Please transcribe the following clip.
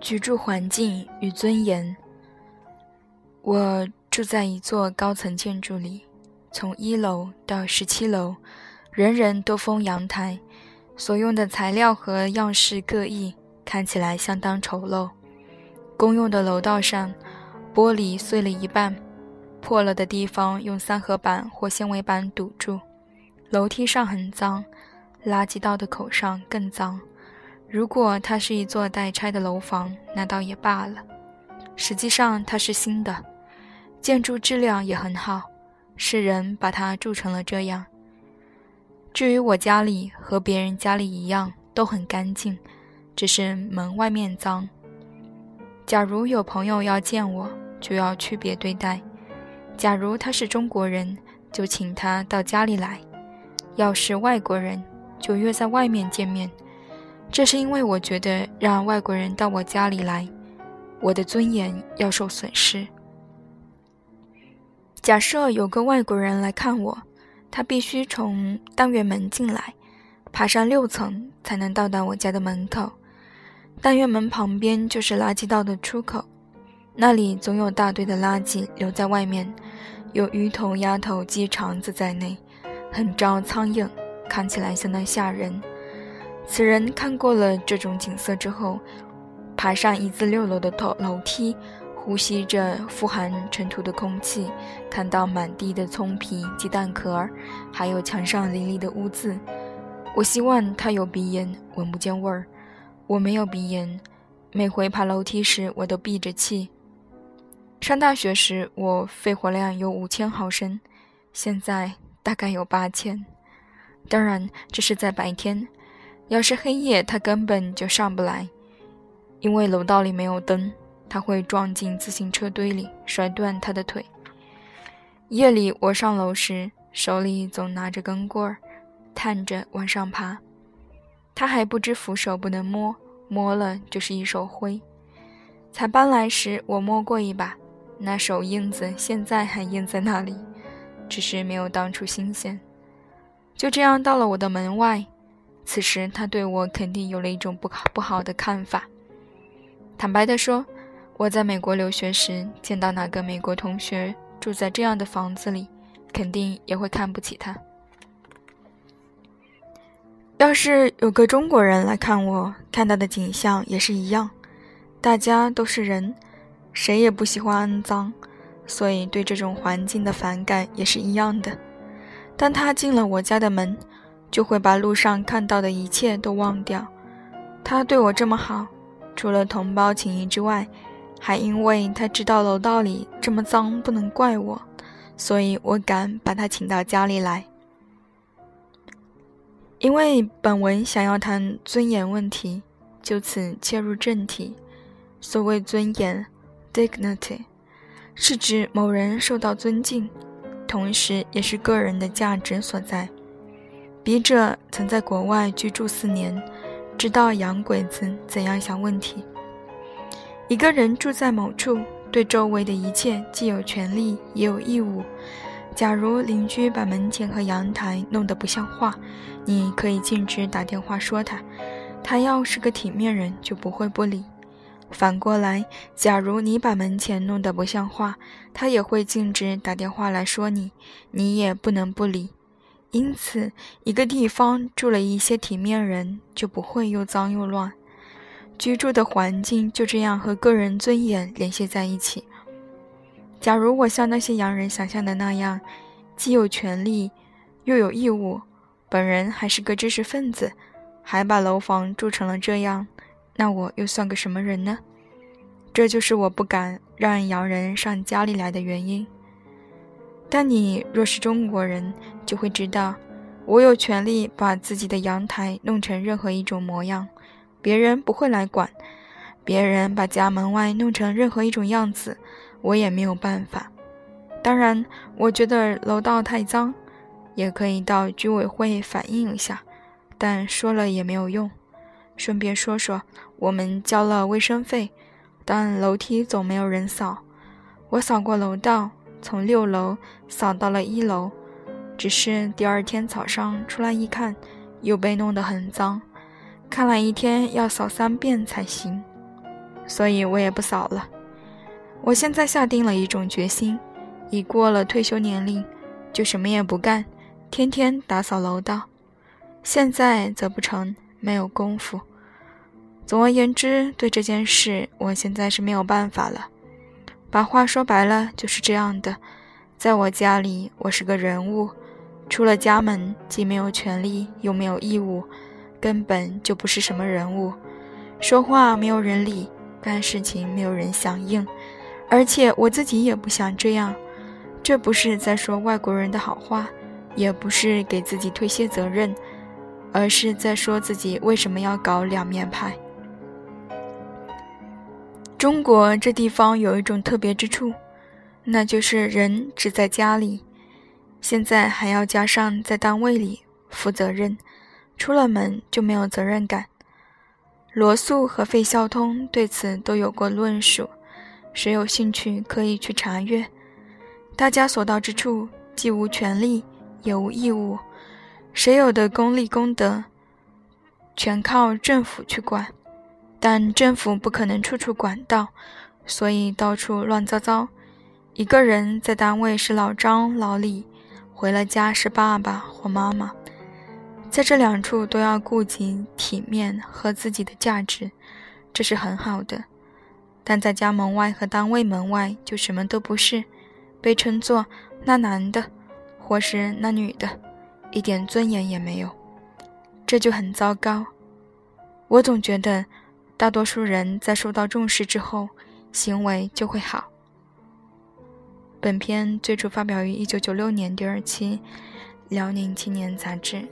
居住环境与尊严。我住在一座高层建筑里，从一楼到十七楼，人人都封阳台，所用的材料和样式各异，看起来相当丑陋。公用的楼道上，玻璃碎了一半，破了的地方用三合板或纤维板堵住。楼梯上很脏，垃圾道的口上更脏。如果它是一座待拆的楼房，那倒也罢了。实际上它是新的，建筑质量也很好，是人把它筑成了这样。至于我家里和别人家里一样，都很干净，只是门外面脏。假如有朋友要见我，就要区别对待。假如他是中国人，就请他到家里来；要是外国人，就约在外面见面。这是因为我觉得让外国人到我家里来，我的尊严要受损失。假设有个外国人来看我，他必须从单元门进来，爬上六层才能到达我家的门口。单元门旁边就是垃圾道的出口，那里总有大堆的垃圾留在外面，有鱼头、鸭头、鸡肠子在内，很招苍蝇，看起来相当吓人。此人看过了这种景色之后，爬上一字六楼的头楼梯，呼吸着富含尘土的空气，看到满地的葱皮、鸡蛋壳儿，还有墙上淋漓的污渍。我希望他有鼻炎，闻不见味儿。我没有鼻炎，每回爬楼梯时我都闭着气。上大学时我肺活量有五千毫升，现在大概有八千。当然，这是在白天。要是黑夜，他根本就上不来，因为楼道里没有灯，他会撞进自行车堆里，摔断他的腿。夜里我上楼时，手里总拿着根棍儿，探着往上爬。他还不知扶手不能摸，摸了就是一手灰。才搬来时我摸过一把，那手印子现在还印在那里，只是没有当初新鲜。就这样到了我的门外。此时，他对我肯定有了一种不好不好的看法。坦白地说，我在美国留学时见到哪个美国同学住在这样的房子里，肯定也会看不起他。要是有个中国人来看我，看到的景象也是一样。大家都是人，谁也不喜欢肮脏，所以对这种环境的反感也是一样的。当他进了我家的门。就会把路上看到的一切都忘掉。他对我这么好，除了同胞情谊之外，还因为他知道楼道里这么脏不能怪我，所以我敢把他请到家里来。因为本文想要谈尊严问题，就此切入正题。所谓尊严 （dignity），是指某人受到尊敬，同时也是个人的价值所在。笔者曾在国外居住四年，知道洋鬼子怎样想问题。一个人住在某处，对周围的一切既有权利也有义务。假如邻居把门前和阳台弄得不像话，你可以径直打电话说他。他要是个体面人，就不会不理。反过来，假如你把门前弄得不像话，他也会径直打电话来说你，你也不能不理。因此，一个地方住了一些体面人，就不会又脏又乱。居住的环境就这样和个人尊严联系在一起。假如我像那些洋人想象的那样，既有权利，又有义务，本人还是个知识分子，还把楼房住成了这样，那我又算个什么人呢？这就是我不敢让洋人上家里来的原因。但你若是中国人，就会知道，我有权利把自己的阳台弄成任何一种模样，别人不会来管；别人把家门外弄成任何一种样子，我也没有办法。当然，我觉得楼道太脏，也可以到居委会反映一下，但说了也没有用。顺便说说，我们交了卫生费，但楼梯总没有人扫。我扫过楼道。从六楼扫到了一楼，只是第二天早上出来一看，又被弄得很脏，看来一天要扫三遍才行。所以我也不扫了。我现在下定了一种决心，已过了退休年龄，就什么也不干，天天打扫楼道。现在则不成，没有功夫。总而言之，对这件事，我现在是没有办法了。把话说白了，就是这样的。在我家里，我是个人物，出了家门，既没有权利，又没有义务，根本就不是什么人物。说话没有人理，干事情没有人响应，而且我自己也不想这样。这不是在说外国人的好话，也不是给自己推卸责任，而是在说自己为什么要搞两面派。中国这地方有一种特别之处，那就是人只在家里，现在还要加上在单位里负责任，出了门就没有责任感。罗素和费孝通对此都有过论述，谁有兴趣可以去查阅。大家所到之处，既无权利，也无义务，谁有的功利功德，全靠政府去管。但政府不可能处处管到，所以到处乱糟糟。一个人在单位是老张、老李，回了家是爸爸或妈妈，在这两处都要顾及体面和自己的价值，这是很好的。但在家门外和单位门外就什么都不是，被称作那男的，或是那女的，一点尊严也没有，这就很糟糕。我总觉得。大多数人在受到重视之后，行为就会好。本篇最初发表于1996年第二期《辽宁青年》杂志。